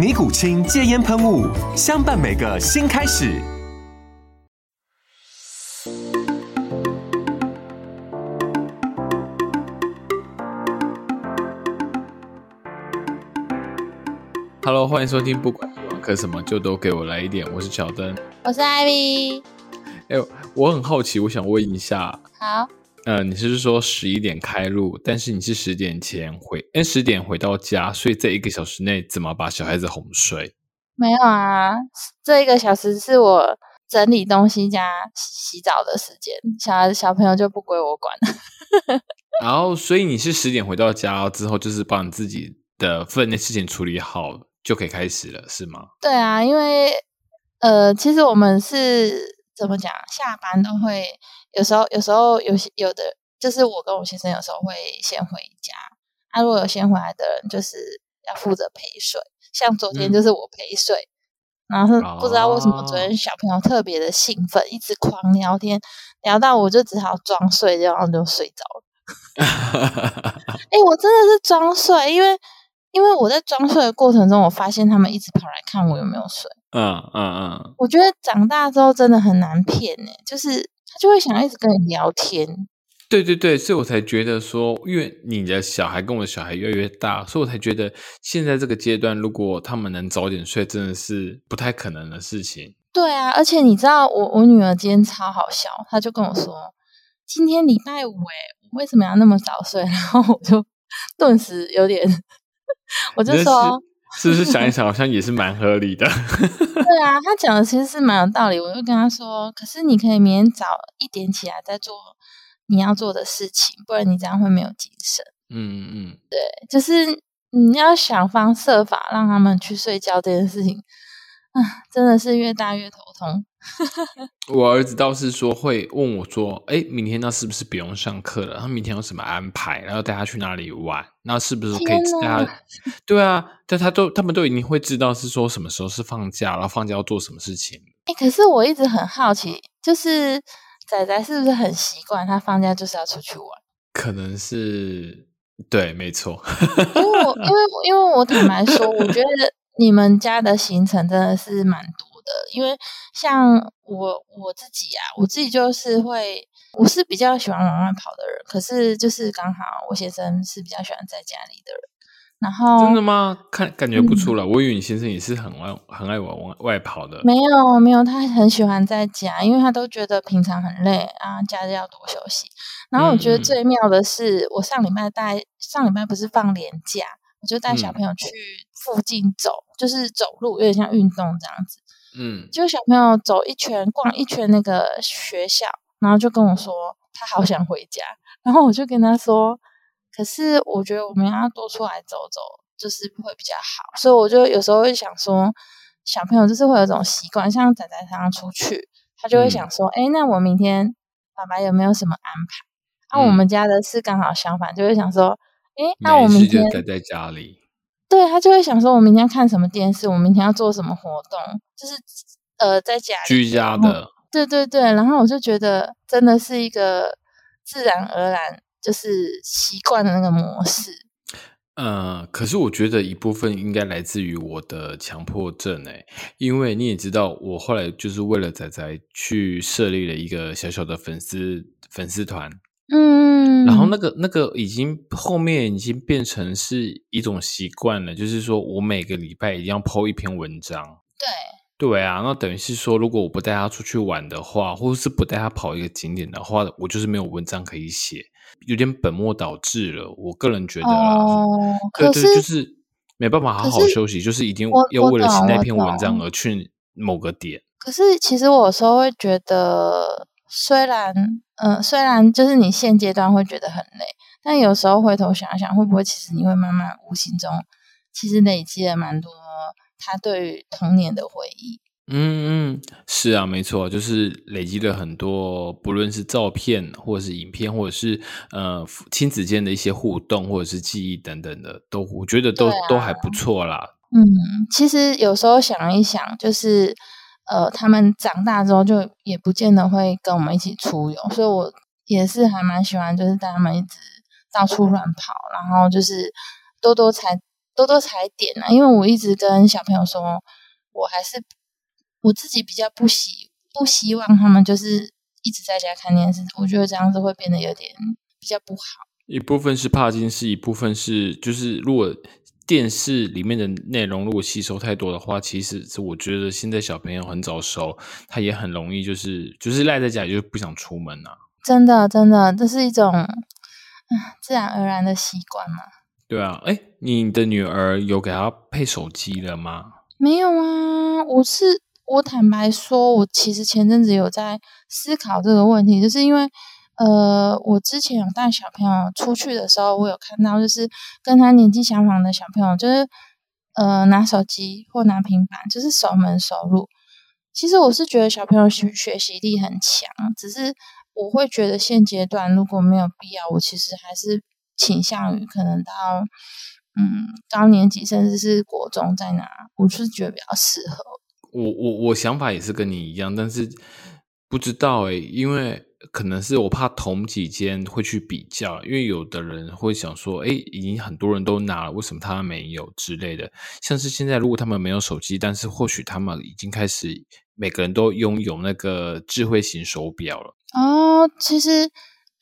尼古清戒烟喷雾，相伴每个新开始。Hello，欢迎收听，不管网课什么，就都给我来一点。我是乔登，我是艾米。哎，我很好奇，我想问一下，好，呃，你是说十一点开路，但是你是十点前回，哎，十点回到家，所以在一个小时内怎么把小孩子哄睡？没有啊，这一个小时是我整理东西加洗澡的时间，小孩小朋友就不归我管了。然后，所以你是十点回到家之后，就是把你自己的分内事情处理好，就可以开始了，是吗？对啊，因为呃，其实我们是怎么讲，下班都会有时候，有时候有些有的，就是我跟我先生有时候会先回家，那如果有先回来的人，就是要负责陪睡。像昨天就是我陪睡，然后不知道为什么昨天小朋友特别的兴奋，一直狂聊天，聊到我就只好装睡，然后就睡着了。哎，我真的是装睡，因为因为我在装睡的过程中，我发现他们一直跑来看我有没有睡。嗯嗯嗯，我觉得长大之后真的很难骗呢，就是他就会想一直跟你聊天。对对对，所以我才觉得说，因为你的小孩跟我的小孩越来越大，所以我才觉得现在这个阶段，如果他们能早点睡，真的是不太可能的事情。对啊，而且你知道，我我女儿今天超好笑，她就跟我说：“今天礼拜五，哎，为什么要那么早睡？” 然后我就顿时有点，我就说：“是不是想一想，好像也是蛮合理的？” 对啊，他讲的其实是蛮有道理。我就跟他说：“可是你可以明天早一点起来再做。”你要做的事情，不然你这样会没有精神。嗯嗯，对，就是你要想方设法让他们去睡觉这件事情，啊，真的是越大越头痛。我儿子倒是说会问我说：“哎，明天那是不是不用上课了？他明天有什么安排？然后带他去哪里玩？那是不是可以带他？”对啊，但他都他们都已经会知道是说什么时候是放假，然后放假要做什么事情。哎，可是我一直很好奇，就是。仔仔是不是很习惯他放假就是要出去玩？可能是对，没错。因为我因为因为我坦白说，我觉得你们家的行程真的是蛮多的。因为像我我自己啊，我自己就是会，我是比较喜欢往外跑的人。可是就是刚好我先生是比较喜欢在家里的人。然后真的吗？看感觉不出来，我以为你先生也是很爱很爱往外外跑的。没有没有，他很喜欢在家，因为他都觉得平常很累啊，假日要多休息。然后我觉得最妙的是，我上礼拜带上礼拜不是放年假，我就带小朋友去附近走，就是走路，有点像运动这样子。嗯，就小朋友走一圈，逛一圈那个学校，然后就跟我说他好想回家，然后我就跟他说。可是我觉得我们要多出来走走，就是会比较好。所以我就有时候会想说，小朋友就是会有一种习惯，像仔仔常常出去，他就会想说：“哎，那我明天爸爸有没有什么安排？”那我们家的是刚好相反，就会想说：“哎，那我明天待在家里。”对他就会想说：“我明天看什么电视？我明天要做什么活动？”就是呃，在家居家的。对对对，然后我就觉得真的是一个自然而然。就是习惯的那个模式。呃，可是我觉得一部分应该来自于我的强迫症诶，因为你也知道，我后来就是为了仔仔去设立了一个小小的粉丝粉丝团，嗯，然后那个那个已经后面已经变成是一种习惯了，就是说我每个礼拜一定要 po 一篇文章，对对啊，那等于是说，如果我不带他出去玩的话，或者是不带他跑一个景点的话，我就是没有文章可以写，有点本末倒置了。我个人觉得啦，哦，对对，就是没办法好好休息，就是一定要为了写那篇文章而去某个点。可是其实我有时候会觉得，虽然嗯、呃虽然就是你现阶段会觉得很累，但有时候回头想想，会不会其实你会慢慢无形中其实累积了蛮多他对于童年的回忆。嗯嗯，是啊，没错，就是累积了很多，不论是照片，或者是影片，或者是呃父亲子间的一些互动，或者是记忆等等的，都我觉得都、啊都还不错啦。嗯，其实有时候想一想，就是呃，他们长大之后就也不见得会跟我们一起出游，所以我也是还蛮喜欢，就是带他们一直到处乱跑，然后就是多多踩多多踩点啊。因为我一直跟小朋友说，我还是我自己比较不希不希望他们就是一直在家看电视，我觉得这样子会变得有点比较不好。一部分是帕金斯，一部分是就是如果电视里面的内容如果吸收太多的话，其实是我觉得现在小朋友很早熟，他也很容易就是就是赖在家里，就是不想出门啊。真的，真的，这是一种啊自然而然的习惯嘛。对啊，哎，你的女儿有给她配手机了吗？没有啊，我是我坦白说，我其实前阵子有在思考这个问题，就是因为呃，我之前有带小朋友出去的时候，我有看到就是跟他年纪相仿的小朋友，就是呃拿手机或拿平板，就是守门守路。其实我是觉得小朋友学学习力很强，只是我会觉得现阶段如果没有必要，我其实还是倾向于可能到嗯高年级甚至是国中再拿，我是觉得比较适合。我我我想法也是跟你一样，但是不知道诶、因为可能是我怕同几间会去比较，因为有的人会想说，诶、已经很多人都拿了，为什么他没有之类的。像是现在如果他们没有手机，但是或许他们已经开始每个人都拥有那个智慧型手表了。哦，其实，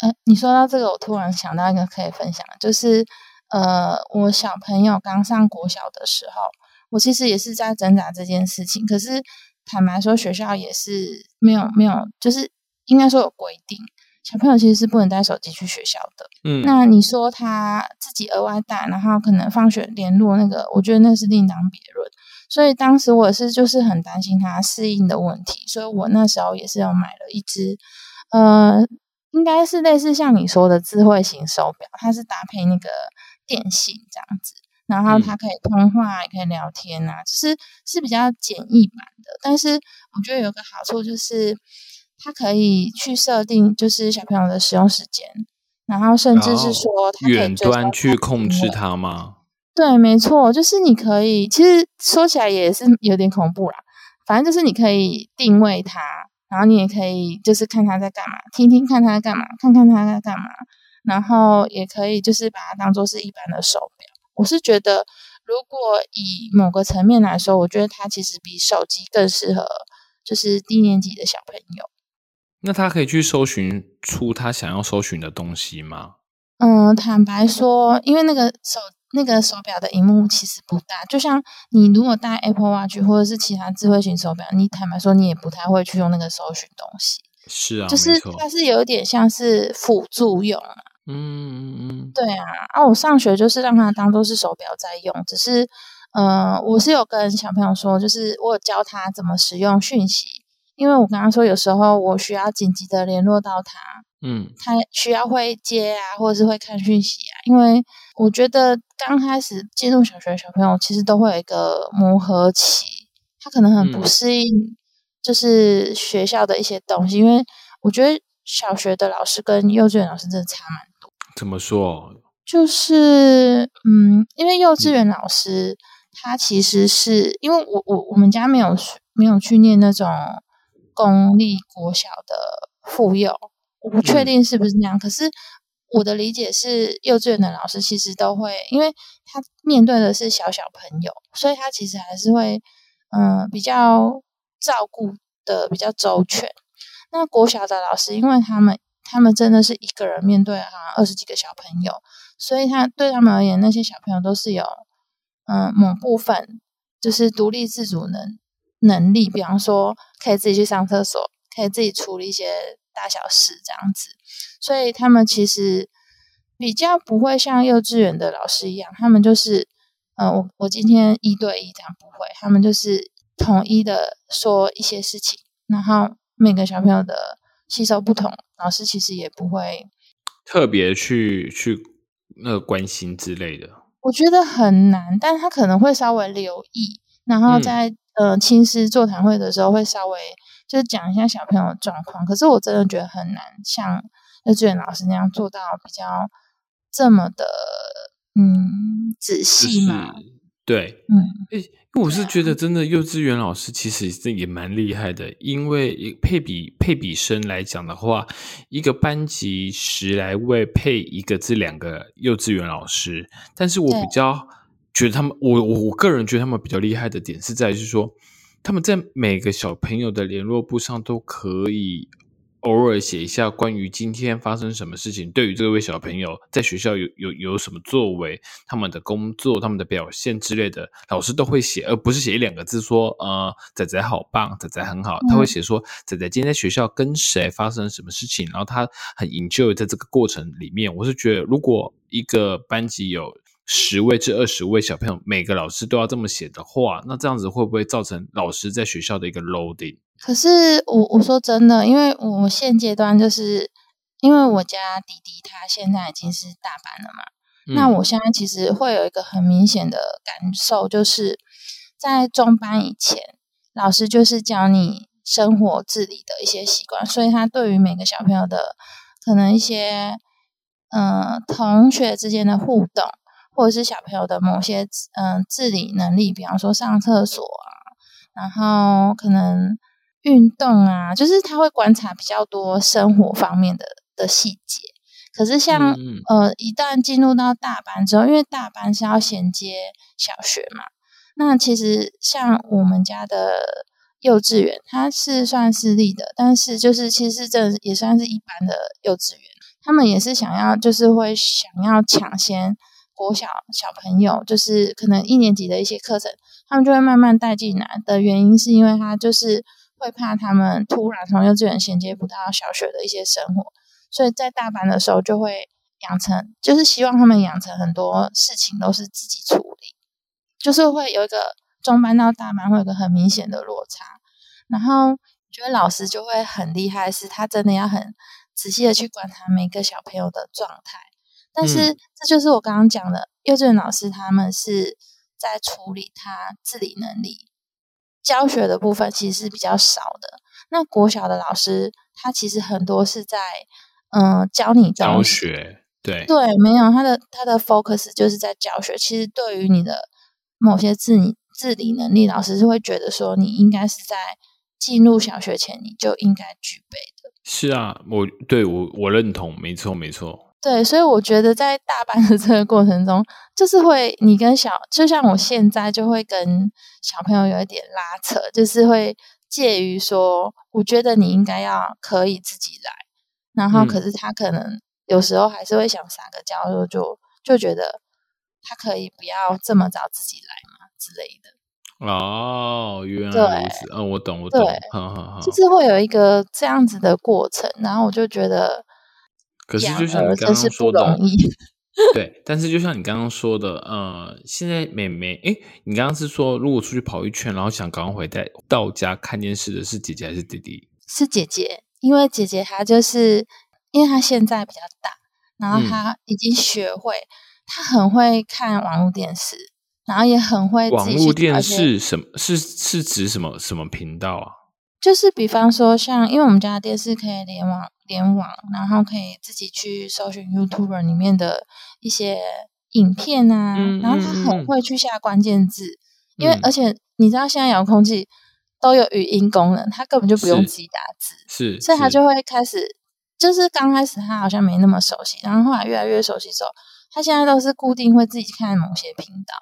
呃，你说到这个，我突然想到一个可以分享，就是，呃，我小朋友刚上国小的时候，我其实也是在挣扎这件事情。可是坦白说，学校也是没有没有，就是应该说有规定，小朋友其实是不能带手机去学校的。嗯，那你说他自己额外带，然后可能放学联络那个，我觉得那是另当别论。所以当时我是就是很担心他适应的问题，所以我那时候也是有买了一只，呃，应该是类似像你说的智慧型手表，它是搭配那个电信这样子，然后它可以通话，也可以聊天啊，就是是比较简易版的。但是我觉得有个好处就是，它可以去设定就是小朋友的使用时间，然后甚至是说它远端去控制它吗？对，没错，就是你可以，其实说起来也是有点恐怖啦。反正就是你可以定位它，然后你也可以就是看它在干嘛，听听看它在干嘛，看看它在干嘛，然后也可以就是把它当做是一般的手表。我是觉得，如果以某个层面来说，我觉得它其实比手机更适合，就是低年级的小朋友。那他可以去搜寻出他想要搜寻的东西吗？嗯，坦白说，因为那个手那个手表的荧幕其实不大，就像你如果戴 Apple Watch 或者是其他智慧型手表，你坦白说你也不太会去用那个搜寻东西，是啊，就是。它是有点像是辅助用啊。嗯嗯嗯，对啊，啊，我上学就是让它当做是手表在用，只是呃，我是有跟小朋友说，就是我有教他怎么使用讯息，因为我刚刚说有时候我需要紧急的联络到他，嗯，他需要会接啊，或者是会看讯息啊。因为我觉得刚开始进入小学的小朋友，其实都会有一个磨合期，他可能很不嗯适应，就是学校的一些东西。因为我觉得小学的老师跟幼稚园老师真的差蛮多。怎么说？就是嗯，因为幼稚园老师他其实是因为我我我们家没有没有去念那种公立国小的妇幼，我不确嗯定是不是那样。可是我的理解是，幼稚园的老师其实都会，因为他面对的是小小朋友，所以他其实还是会嗯、呃比较照顾的比较周全。那国小的老师，因为他们他们真的是一个人面对好像二十几个小朋友，所以他对他们而言，那些小朋友都是有嗯、呃某部分就是独立自主能能力，比方说可以自己去上厕所，可以自己处理一些大小事这样子，所以他们其实比较不会像幼稚园的老师一样，他们就是，呃，我我今天一对一这样不会，他们就是统一的说一些事情，然后每个小朋友的吸收不同，老师其实也不会特别去去那个关心之类的。我觉得很难，但他可能会稍微留意，然后在呃亲师座谈会的时候会稍微就是讲一下小朋友的状况。可是我真的觉得很难，像幼稚园老师那样做到比较。这么的，嗯，仔细嘛？对，嗯，哎，我是觉得真的幼稚园老师其实这也蛮厉害的，因为配比配比生来讲的话，一个班级十来位配一个至两个幼稚园老师，但是我比较觉得他们，我我我个人觉得他们比较厉害的点是在于是说，他们在每个小朋友的联络簿上都可以。偶尔写一下关于今天发生什么事情，对于这位小朋友在学校有有有什么作为，他们的工作、他们的表现之类的，老师都会写，而不是写一两个字说呃仔仔好棒，仔仔很好，他会写说仔仔今天在学校跟谁发生什么事情，然后他很 enjoy 在这个过程里面。我是觉得，如果一个班级有十位至二十位小朋友，每个老师都要这么写的话，那这样子会不会造成老师在学校的一个 loading？可是我我说真的，因为我现阶段就是因为我家弟弟他现在已经是大班了嘛，那我现在其实会有一个很明显的感受，就是在中班以前，老师就是教你生活自理的一些习惯，所以他对于每个小朋友的可能一些嗯同学之间的互动，或者是小朋友的某些嗯自理能力，比方说上厕所啊，然后可能。运动啊，就是他会观察比较多生活方面的的细节。可是像呃，一旦进入到大班之后，因为大班是要衔接小学嘛，那其实像我们家的幼稚园，它是算私立的，但是就是其实这也算是一般的幼稚园。他们也是想要，就是会想要抢先国小小朋友，就是可能一年级的一些课程，他们就会慢慢带进来的原因，是因为他就是。会怕他们突然从幼稚园衔接不到小学的一些生活，所以在大班的时候就会养成，就是希望他们养成很多事情都是自己处理，就是会有一个中班到大班会有个很明显的落差。然后觉得老师就会很厉害，是他真的要很仔细的去观察每个小朋友的状态。但是这就是我刚刚讲的，幼稚园老师他们是在处理他自理能力。教学的部分其实是比较少的。那国小的老师，他其实很多是在嗯教你教学，对对，没有他的他的 focus 就是在教学。其实对于你的某些自理自理能力，老师是会觉得说你应该是在进入小学前你就应该具备的。是啊，我对我我认同，没错没错。对，所以我觉得在大班的 这个过程中，就是会你跟小，就像我现在就会跟小朋友有一点拉扯，就是会介于说，我觉得你应该要可以自己来，然后可是他可能有时候还是会想撒个娇，就就就觉得他可以不要这么早自己来嘛之类的。哦，原来如此，嗯，我懂，我懂，就是会有一个这样子的过程，然后我就觉得。可是，就像你刚刚说的，对，但是就像你刚刚说的，呃，现在妹妹，哎，你刚刚是说，如果出去跑一圈，然后想赶快回带到家看电视的是姐姐还是弟弟？是姐姐，因为姐姐她就是，因为她现在比较大，然后她已经学会，她很会看网络电视，然后也很会网络电视什么是是指什么什么频道啊？就是比方说，像因为我们家的电视可以联网。联网，然后可以自己去搜寻 YouTube 里面的一些影片啊，然后他很会去下关键字，因为而且你知道现在遥控器都有语音功能，他根本就不用自己打字，是，所以他就会开始，就是刚开始他好像没那么熟悉，然后后来越来越熟悉之后，他现在都是固定会自己看某些频道，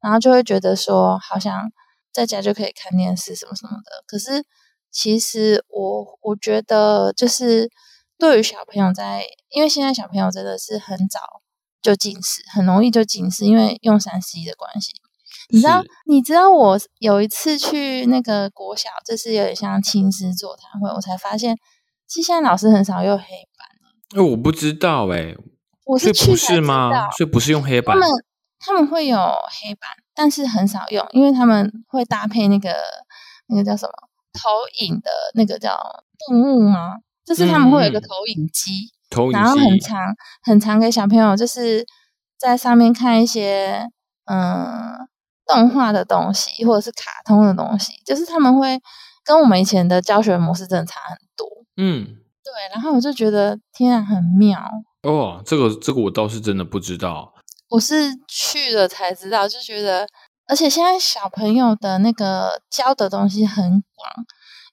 然后就会觉得说好像在家就可以看电视什么什么的，可是其实我我觉得就是。对于小朋友，在因为现在小朋友真的是很早就近视，很容易就近视，因为用三 C 的关系。你知道，你知道我有一次去那个国小，就是有点像亲师座谈会，我才发现，其实现在老师很少用黑板。哎，我不知道哎，我是去是吗道？所以不是用黑板他们他们会有黑板，但是很少用，因为他们会搭配那个那个叫什么投影的那个叫动物吗？就是他们会有一个投影机，投影然后很机长很长给小朋友，就是在上面看一些嗯动画的东西或者是卡通的东西，就是他们会跟我们以前的教学模式真的差很多。嗯对，然后我就觉得天啊，很妙。哦，这个这个我倒是真的不知道。我是去了才知道，就觉得，而且现在小朋友的那个教的东西很广。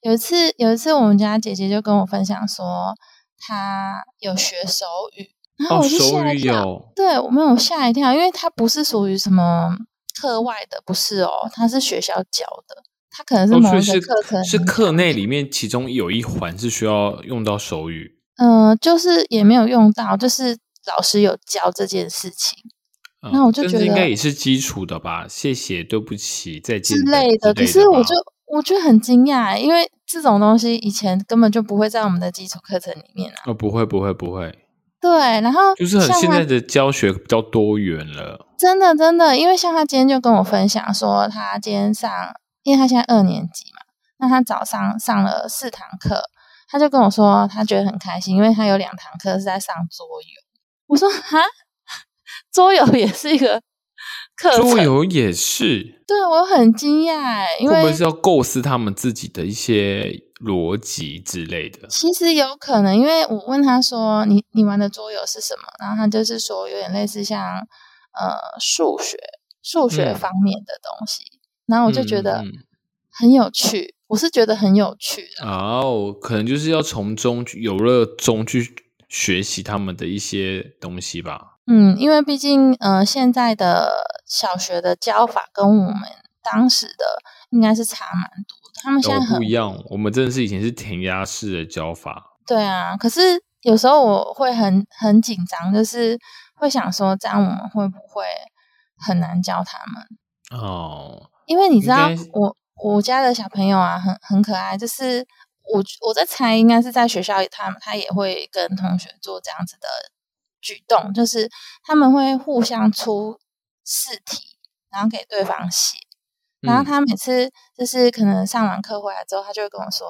有一次，有一次我们家姐姐就跟我分享说，她有学手语，然后哦，我就吓一跳。对我没有吓一跳，因为她不是属于什么课外的，不是哦，它是学校教的，它可能是哦，某一课程是很课内里面其中有一环是需要用到手语。嗯、就是也没有用到，就是老师有教这件事情。嗯那我就觉得应该也是基础的吧？谢谢，对不起，再见之类的。可是我就我觉得很惊讶，因为这种东西以前根本就不会在我们的基础课程里面啊。哦，不会不会不会，对，然后就是很现在的教学比较多元了。真的真的，因为像他今天就跟我分享说，他今天上，因为他现在二年级嘛，那他早上上了四堂课，他就跟我说他觉得很开心，因为他有两堂课是在上桌游。我说哈，桌游也是一个课程，桌游也是，对我很惊讶哎，因为会不会是要构思他们自己的一些逻辑之类的？其实有可能，因为我问他说：“你你玩的桌游是什么？”然后他就是说有点类似像呃数学数学嗯方面的东西。然后我就觉得很有趣，我是觉得很有趣的。哦，可能就是要从中去有乐中去学习他们的一些东西吧。嗯，因为毕竟呃现在的小学的教法跟我们当时的应该是差蛮多的。他们现在哦，很不一样，我们真的是以前是填鸭式的教法。对啊，可是有时候我会很很紧张，就是会想说，这样我们会不会很难教他们？哦，因为你知道我我家的小朋友啊，很很可爱，就是我我在猜，应该是在学校里，他他也会跟同学做这样子的举动，就是他们会互相出试题，然后给对方写。然后嗯他每次就是可能上完课回来之后，他就会跟我说：“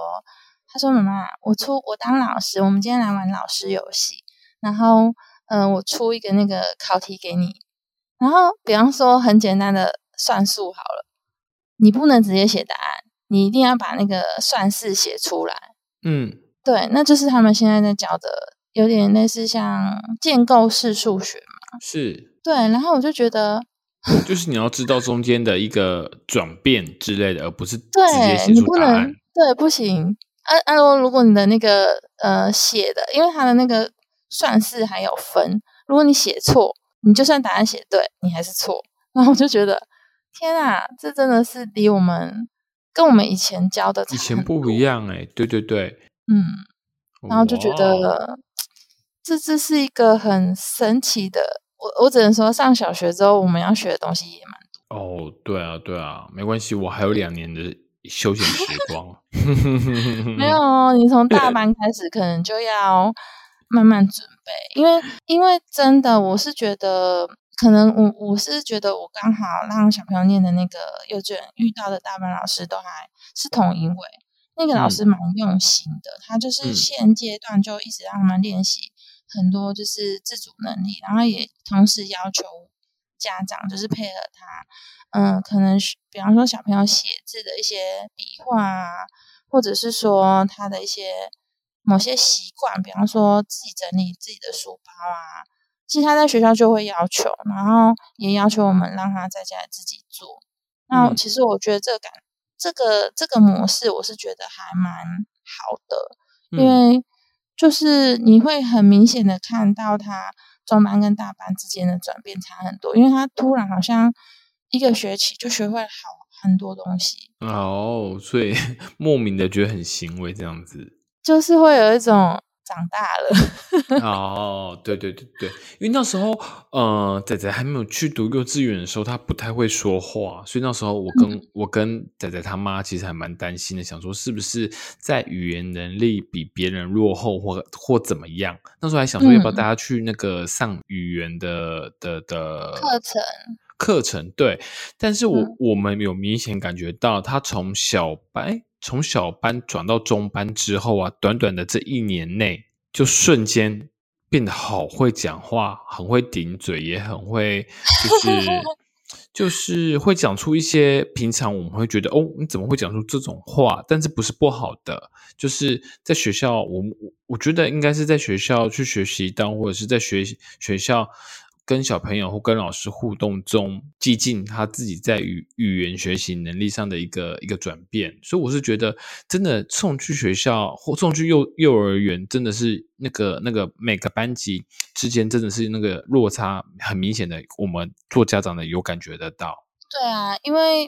他说妈妈，我出我当老师，我们今天来玩老师游戏。然后，嗯、我出一个那个考题给你。然后，比方说很简单的算术好了，你不能直接写答案，你一定要把那个算式写出来。嗯，对，那就是他们现在在教的，有点类似像建构式数学嘛。是，对，然后我就觉得，就是你要知道中间的一个转变之类的，而不是直接对写你不能出答案。对不行。按按如如果你的那个呃写的，因为它的那个算式还有分，如果你写错，你就算答案写对，你还是错。然后我就觉得，天啊，这真的是离我们跟我们以前教的以前不一，样哎、对对对，嗯，然后就觉得这这是一个很神奇的。我我只能说，上小学之后我们要学的东西也蛮多。哦，对啊对啊，没关系，我还有两年的休闲时 光。没有哦，你从大班开始可能就要慢慢准备，因为因为真的，我是觉得可能我我是觉得我刚好让小朋友念的那个幼稚园遇到的大班老师都还是同一位，那个老师蛮用心的，他就是嗯现阶段就一直让他们练习很多就是自主能力，然后也同时要求家长就是配合他，嗯，可能是比方说小朋友写字的一些笔画啊，或者是说他的一些某些习惯，比方说自己整理自己的书包啊，其实他在学校就会要求，然后也要求我们让他在家里自己做。那嗯。其实我觉得这个感这个这个模式，我是觉得还蛮好的，因嗯。为就是你会很明显的看到他中班跟大班之间的转变差很多，因为他突然好像一个学期就学会好很多东西，哦，所以 莫名的觉得很欣慰这样子。就是会有一种长大了。哦，对对对对，因为那时候呃，仔仔还没有去读幼稚园的时候，他不太会说话，所以那时候我跟、我跟仔仔他妈其实还蛮担心的，想说是不是在语言能力比别人落后或或怎么样？那时候还想说要不要大家去那个上语言的的的课程。课程对，但是我、嗯我们有明显感觉到，他从小班从小班转到中班之后啊，短短的这一年内，就瞬间变得好会讲话，很会顶嘴，也很会就是就是会讲出一些平常我们会觉得哦，你怎么会讲出这种话？但是不是不好的，就是在学校，我我我觉得应该是在学校去学习到，或者是在学学校。跟小朋友或跟老师互动中，激进他自己在语语言学习能力上的一个一个转变，所以我是觉得，真的送去学校或送去幼幼儿园，真的是那个那个每个班级之间真的是那个落差很明显的，我们做家长的有感觉得到。对啊，因为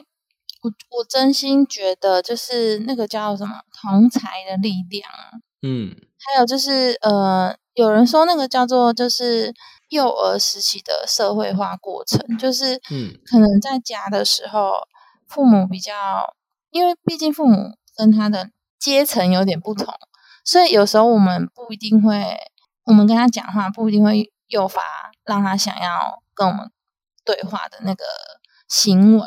我我真心觉得，就是那个叫什么同才的力量啊，嗯，还有就是呃，有人说那个叫做就是幼儿时期的社会化过程，就是嗯可能在家的时候，父母比较，因为毕竟父母跟他的阶层有点不同，所以有时候我们不一定会，我们跟他讲话不一定会诱发让他想要跟我们对话的那个行为。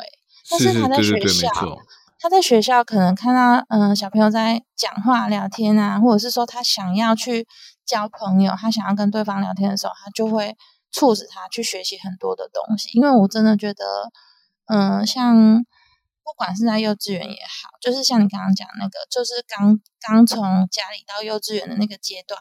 但是是，他在学校，他在学校可能看到嗯、呃小朋友在讲话聊天啊，或者是说他想要去交朋友，他想要跟对方聊天的时候，他就会促使他去学习很多的东西。因为我真的觉得，嗯、像不管是在幼稚园也好，就是像你刚刚讲那个，就是刚刚从家里到幼稚园的那个阶段，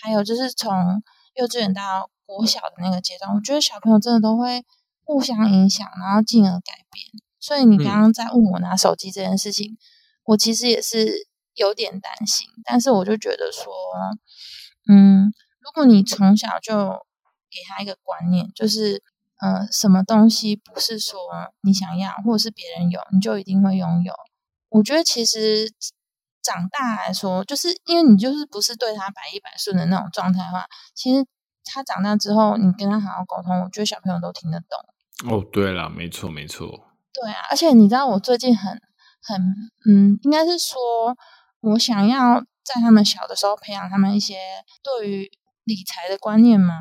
还有就是从幼稚园到国小的那个阶段，我觉得小朋友真的都会互相影响，然后进而改变。所以你刚刚在问我拿手机这件事情，我其实也是有点担心，但是我就觉得说，嗯，如果你从小就给他一个观念，就是，呃，什么东西不是说你想要或者是别人有，你就一定会拥有。我觉得其实长大来说，就是因为你就是不是对他百依百顺的那种状态的话，其实他长大之后，你跟他好好沟通，我觉得小朋友都听得懂。哦，对了，没错没错，对啊，而且你知道，我最近很很嗯，应该是说，我想要在他们小的时候培养他们一些对于理财的观念嘛。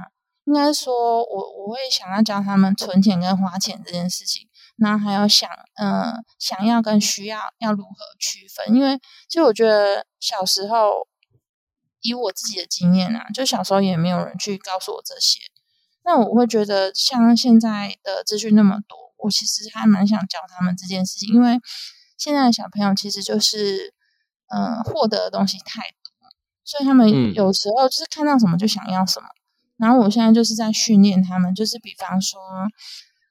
应该说我我会想要教他们存钱跟花钱这件事情，然后还有想嗯、呃、想要跟需要要如何区分，因为其实我觉得小时候以我自己的经验啊，就小时候也没有人去告诉我这些。那我会觉得，像现在的资讯那么多，我其实还蛮想教他们这件事情，因为现在的小朋友其实就是，嗯、呃，获得的东西太多，所以他们嗯有时候就是看到什么就想要什么。然后我现在就是在训练他们，就是比方说，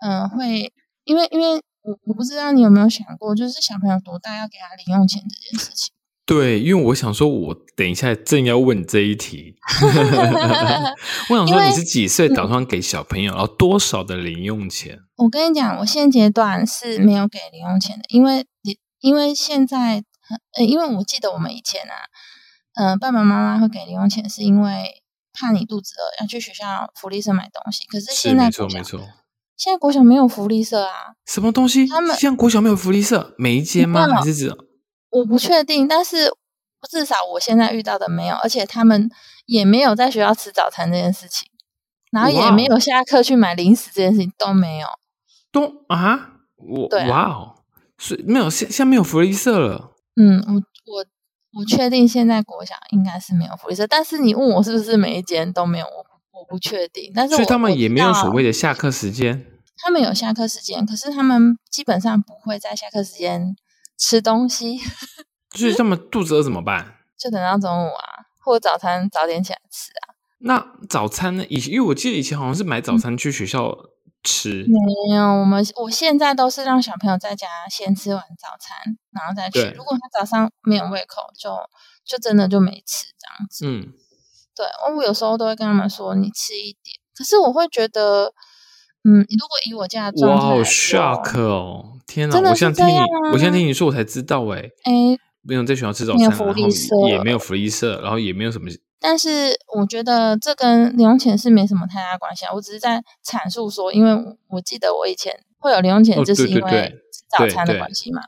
嗯、呃，会因为因为我我不知道你有没有想过，就是小朋友多大要给他零用钱这件事情。对，因为我想说，我等一下正要问这一题。我想说，你是几岁打算给小朋友，然后多少的零用钱？我跟你讲，我现阶段是没有给零用钱的，因为因为现在，呃，因为我记得我们以前啊，嗯、呃，爸爸妈妈会给零用钱，是因为怕你肚子饿要去学校福利社买东西。可是是现在没错没错。现在国小没有福利社啊，什么东西？他们现在国小没有福利社，每一间吗？还是指我不确定，但是至少我现在遇到的没有，而且他们也没有在学校吃早餐这件事情，然后也没有下课去买零食这件事情都没有。都啊？我哇哦，所以没有现现在没有福利社了。嗯，我我我确定现在国小应该是没有福利社，但是你问我是不是每一间都没有，我我不确定。但是所以他们也没有所谓的，下课时间。他们有下课时间，可是他们基本上不会在下课时间吃东西，所以他们肚子饿怎么办？就等到中午啊，或者早餐早点起来吃啊。那早餐呢？以前因为我记得以前好像是买早餐去学校吃，没有，我们我现在都是让小朋友在家先吃完早餐，然后再去。如果他早上没有胃口，就就真的就没吃这样子。嗯，对，我有时候都会跟他们说你吃一点，可是我会觉得，嗯，如果以我家的状哇，好态来说 shock 哦！天哪，我现在听你我现在听你说，我才知道哎，哎，没有在学校吃早餐，然后福利社也没有福利社，然后也没有什么但是我觉得这跟零用钱是没什么太大关系啊。我只是在阐述说，因为我记得我以前会有零用钱，就是因为早餐的关系嘛。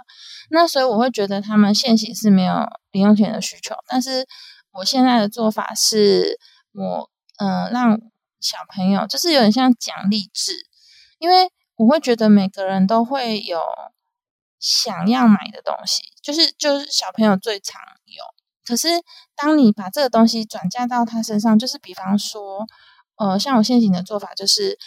那所以我会觉得他们现行是没有零用钱的需求，但是我现在的做法是，我嗯让小朋友就是有点像奖励制，因为我会觉得每个人都会有想要买的东西，就是就是小朋友最常有。可是当你把这个东西转嫁到他身上，就是比方说，呃，像我现行的做法就是，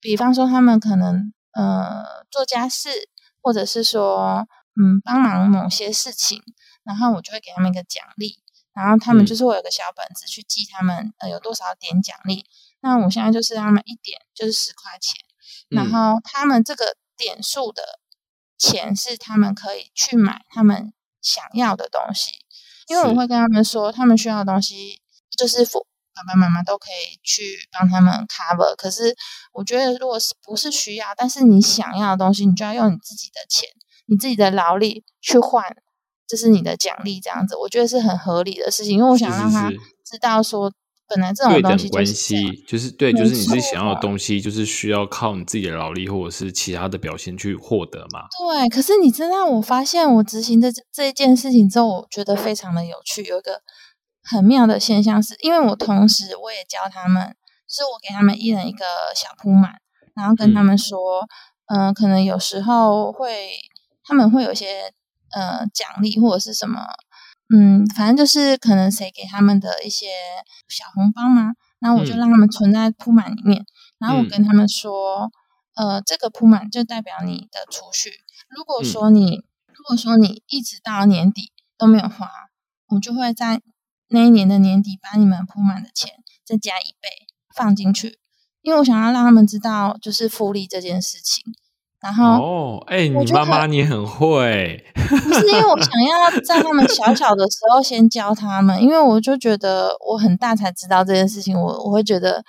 比方说他们可能呃做家事，或者是说。嗯，帮忙某些事情，然后我就会给他们一个奖励，然后他们就是会有个小本子去记他们呃有多少点奖励。那我现在就是他们一点就是十块钱，然后他们这个点数的钱是他们可以去买他们想要的东西，因为我会跟他们说，他们需要的东西就是父爸爸妈妈都可以去帮他们 cover。可是我觉得，如果是不是需要，但是你想要的东西，你就要用你自己的钱。你自己的劳力去换，这是你的奖励，这样子我觉得是很合理的事情。因为我想让他知道说，本来这种关系就是对，就是你自己想要的东西，就是需要靠你自己的劳力或者是其他的表现去获得嘛。对，可是你知道，我发现我执行的这一件事情之后，我觉得非常的有趣。有一个很妙的现象是，因为我同时我也教他们，是我给他们一人一个小铺满，然后跟他们说，嗯，可能有时候会。他们会有一些呃奖励或者是什么，嗯，反正就是可能谁给他们的一些小红包嘛，然后我就让他们存在铺满里面，然后我跟他们说，呃，这个铺满就代表你的储蓄。如果说你如果说你一直到年底都没有花，我就会在那一年的年底把你们铺满的钱再加一倍放进去，因为我想要让他们知道就是复利这件事情。然后哦，哎，你妈妈你很会，不是因为我想要在他们小小的时候先教他们，因为我就觉得我很大才知道这件事情，我我会觉得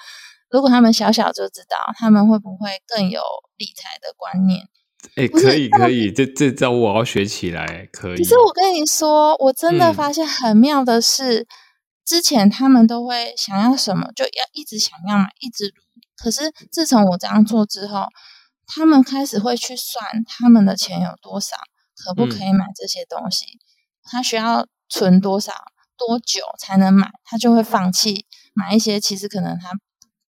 如果他们小小就知道，他们会不会更有理财的观念？哎，可以可以，这这招我要学起来，可以。可是我跟你说，我真的发现很妙的是，之前他们都会想要什么就要一直想要买，一直可是自从我这样做之后。他们开始会去算他们的钱有多少，可不可以买这些东西？他需要存多少、多久才能买？他就会放弃买一些其实可能他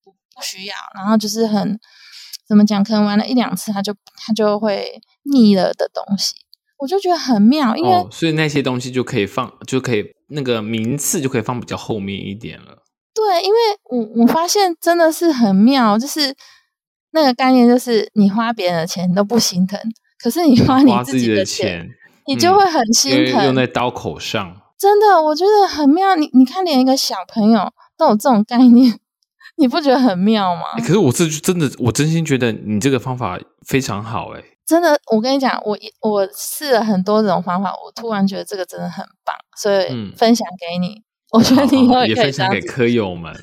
不不需要，然后就是很怎么讲？可能玩了一两次，他就他就会腻了的东西。我就觉得很妙，因为所以那些东西就可以放，就可以那个名次就可以放比较后面一点了。对，因为我我发现真的是很妙，就是。那个概念就是，你花别人的钱都不心疼，可是你花你自己的钱，你就会很心疼。用在刀口上，真的，我觉得很妙。你你看，连一个小朋友都有这种概念，你不觉得很妙吗？可是我是真的，我真心觉得你这个方法非常好。哎，真的，我跟你讲，我我试了很多种方法，我突然觉得这个真的很棒，所以分享给你。我觉得你以后也分享给科友们，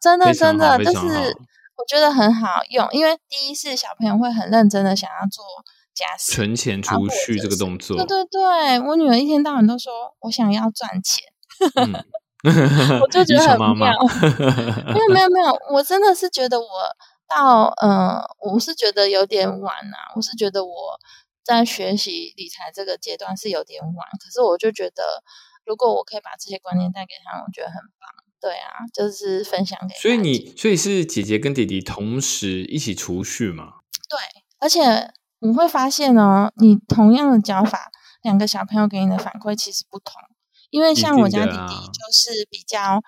真的真的就是。我觉得很好用，因为第一是小朋友会很认真的想要做家事，存钱储蓄这个动作。对对对，我女儿一天到晚都说我想要赚钱，我就觉得很妙。没有没有没有，我真的是觉得我到呃，我是觉得有点晚啊。我是觉得我在学习理财这个阶段是有点晚，可是我就觉得如果我可以把这些观念带给他，我觉得很棒。对啊，就是分享给。所以你，所以是姐姐跟弟弟同时一起储蓄吗？对，而且你会发现呢，你同样的教法，两个小朋友给你的反馈其实不同。因为像我家弟弟就是比较，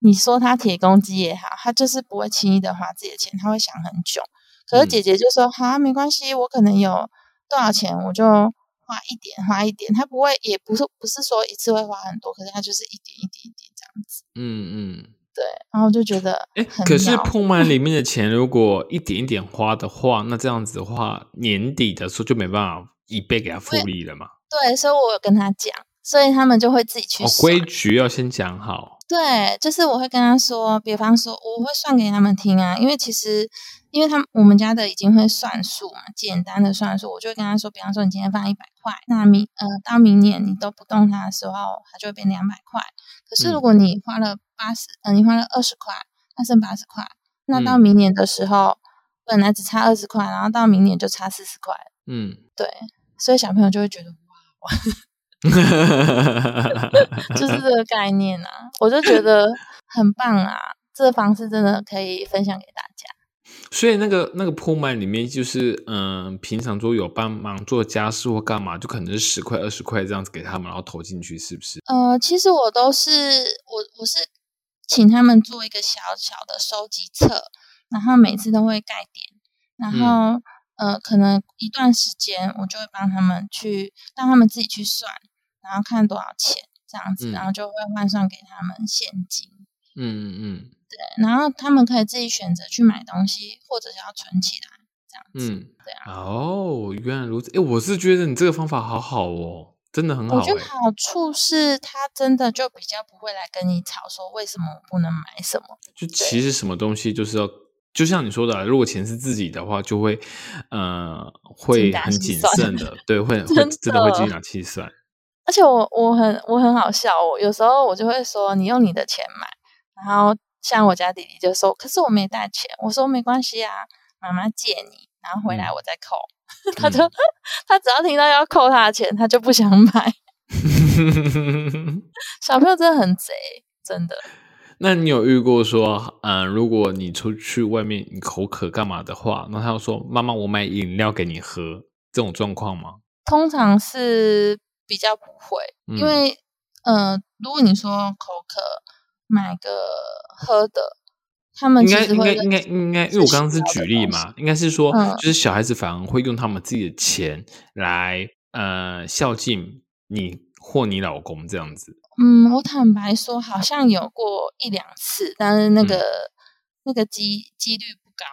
你说他铁公鸡也好，他就是不会轻易的花自己的钱，他会想很久。可是姐姐就说：“好，没关系，我可能有多少钱，我就花一点，花一点。他不会，也不是不是说一次会花很多，可是他就是一点一点一点。”嗯嗯，对，然后就觉得，哎，可是铺满里面的钱，如果一点一点花的话，那这样子的话，年底的时候就没办法一倍给他复利了嘛？对，所以我有跟他讲，所以他们就会自己去。规矩要先讲好。对，就是我会跟他说，比方说，我会算给他们听啊，因为其实，因为他们我们家的已经会算数嘛，简单的算数，我就会跟他说，比方说，你今天放一百块，那明呃到明年你都不动它的时候，它就会变两百块。可是如果你花了八十，嗯，你花了二十块，那剩八十块，那到嗯。明年的时候，本来只差二十块，然后到明年就差四十块，嗯，对，所以小朋友就会觉得 就是这个概念啊，我就觉得很棒啊，这个方式真的可以分享给大家。所以那个那个铺满里面就是，嗯、平常说有帮忙做家事或干嘛，就可能是十块二十块这样子给他们，然后投进去，是不是？呃，其实我都是我我是请他们做一个小小的收集册，然后每次都会盖点，然后、呃，可能一段时间我就会帮他们去让他们自己去算，然后看多少钱这样子，嗯然后就会换算给他们现金。嗯嗯嗯对，然后他们可以自己选择去买东西，或者是要存起来这样子。嗯，对啊，哦，原来如此。哎，我是觉得你这个方法好好哦，真的很好哎。我觉得好处是他真的就比较不会来跟你吵说为什么我不能买什么。就其实什么东西就是要，就像你说的啊，如果钱是自己的话，就会呃会很谨慎的，对，会 会真真的会的精打细算。而且我我很我很好笑，我有时候我就会说你用你的钱买，然后像我家弟弟就说，可是我没带钱，我说没关系啊，妈妈借你，然后回来嗯我再扣。他就 他只要听到要扣他的钱，他就不想买。小朋友真的很贼，真的。那你有遇过说，嗯、如果你出去外面你口渴干嘛的话，那他又说妈妈，我买饮料给你喝，这种状况吗？通常是比较不会，嗯因为呃，如果你说口渴买个喝的，他们应该应该应该应该，因为我刚刚是举例嘛，应该是说，嗯就是小孩子反而会用他们自己的钱来呃孝敬你或你老公这样子。嗯，我坦白说，好像有过一两次，但是那个、那个几几率不高。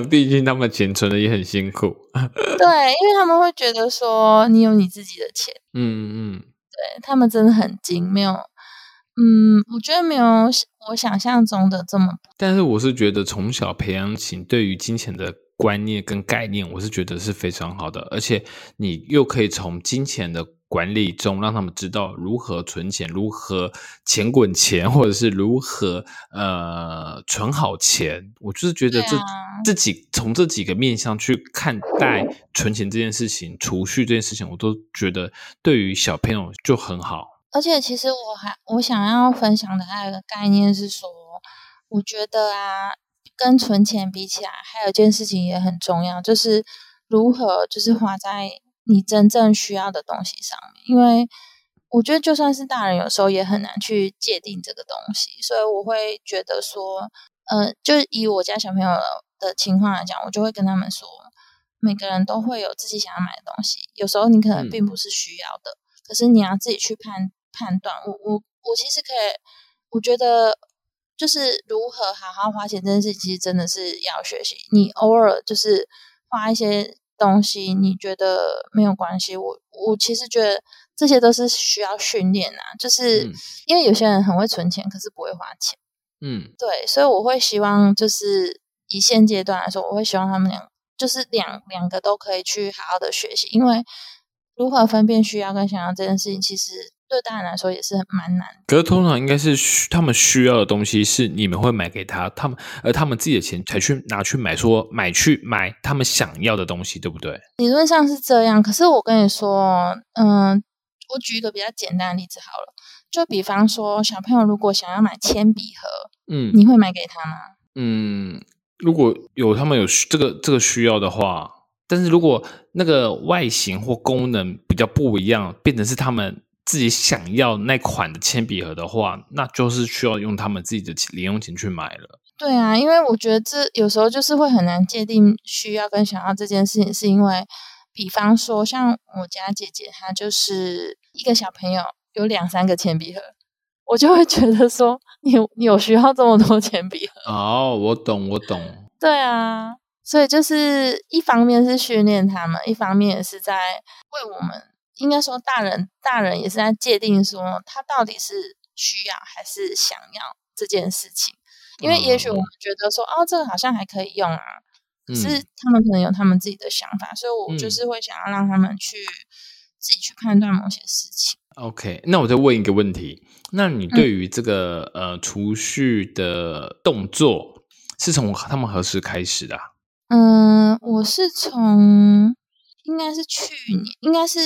嗯，毕竟他们钱存的也很辛苦。对，因为他们会觉得说你有你自己的钱，嗯嗯。对他们真的很精，没有，嗯，我觉得没有我想象中的这么但是我是觉得从小培养起对于金钱的观念跟概念，我是觉得是非常好的，而且你又可以从金钱的管理中让他们知道如何存钱，如何钱滚钱，或者是如何呃存好钱。我就是觉得这、对啊这几从这几个面向去看待存钱这件事情、储蓄这件事情，我都觉得对于小朋友就很好。而且其实我还我想要分享的还有一个概念是说，我觉得啊，跟存钱比起来，还有一件事情也很重要，就是如何就是花在你真正需要的东西上面。因为我觉得就算是大人，有时候也很难去界定这个东西，所以我会觉得说，呃，就以我家小朋友的情况来讲，我就会跟他们说，每个人都会有自己想要买的东西，有时候你可能嗯并不是需要的。可是你要自己去判判断。我我我其实可以，我觉得就是如何好好花钱这件事，其实真的是要学习。你偶尔就是花一些东西，你觉得没有关系，我我其实觉得这些都是需要训练啊。就是、嗯因为有些人很会存钱，可是不会花钱。嗯对，所以我会希望就是以现阶段来说，我会希望他们两就是两两个都可以去好好的学习，因为如何分辨需要跟想要这件事情，其实对大人来说也是蛮难。可是通常应该是需他们需要的东西是你们会买给他，他们而他们自己的钱才去拿去买说买去买他们想要的东西，对不对？理论上是这样，可是我跟你说，嗯，我举一个比较简单的例子好了，就比方说小朋友如果想要买铅笔盒，嗯你会买给他吗？嗯，如果有他们有需这个这个需要的话，但是如果那个外形或功能比较不一样，变成是他们自己想要那款的铅笔盒的话，那就是需要用他们自己的零用钱去买了。对啊，因为我觉得这有时候就是会很难界定需要跟想要这件事情，是因为，比方说像我家姐姐，她就是一个小朋友有两三个铅笔盒，我就会觉得说，你有你有需要这么多铅笔盒？哦，我懂，我懂。对啊，所以就是一方面是训练他们，一方面也是在为我们，应该说大人大人也是在界定说他到底是需要还是想要这件事情。因为也许我们觉得说，哦，这个好像还可以用啊，可是嗯。他们可能有他们自己的想法，所以我就嗯。是会想要让他们去自己去判断某些事情。OK，那我再问一个问题，那你对于这个、呃储蓄的动作是从他们何时开始的啊、嗯，我是从应该是去年，应该是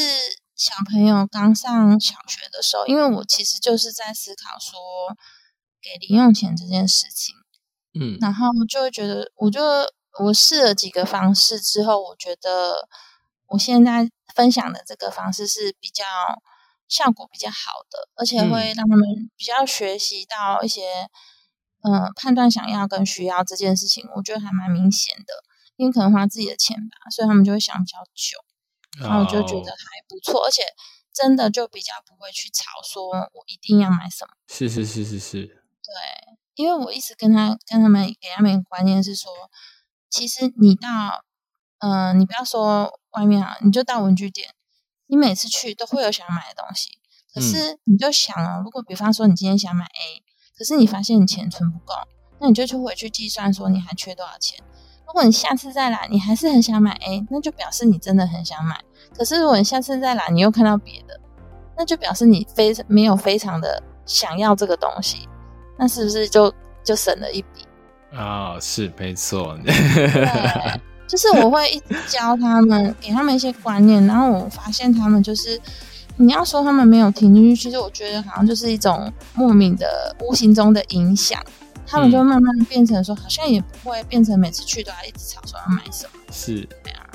小朋友刚上小学的时候，因为我其实就是在思考说给零用钱这件事情，嗯。然后就会觉得，我就我试了几个方式之后，我觉得我现在分享的这个方式是比较效果比较好的，而且会嗯。让他们比较学习到一些嗯、呃判断想要跟需要这件事情，我觉得还蛮明显的。因为可能花自己的钱吧，所以他们就会想比较久，然后我就觉得哦还不错，而且真的就比较不会去吵说我一定要买什么。是是是是是，对，因为我一直跟他跟他们给他们一个观念是说，其实你到，嗯、你不要说外面啊，你就到文具店，你每次去都会有想买的东西，可嗯是你就想哦，如果比方说你今天想买 A，可是你发现你钱存不够，那你就去回去计算说你还缺多少钱。如果你下次再来，你还是很想买 A，那就表示你真的很想买。可是如果你下次再来，你又看到别的，那就表示你非没有非常的想要这个东西，那是不是就就省了一笔？啊、是没错，就是我会一直教他们，给他们一些观念，然后我发现他们就是，你要说他们没有听进去，其实我觉得好像就是一种莫名的、无形中的影响，他们就慢慢地变成说，好像也不会变成每次去都要一直吵说要买什么。是对啊，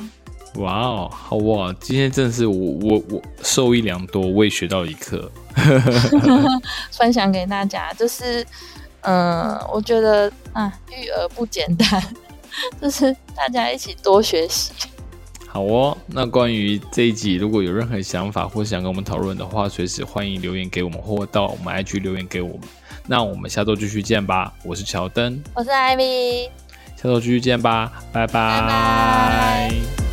哇哦，好哇！今天真的是我我我受益良多，我也学到一课。分享给大家，就是，嗯、我觉得啊，育儿不简单，就是大家一起多学习。好哦，那关于这一集，如果有任何想法或想跟我们讨论的话，随时欢迎留言给我们，或到我们 IG 留言给我们。那我们下周继续见吧，我是乔登，我是 Ivy。下周继续见吧，拜拜。拜拜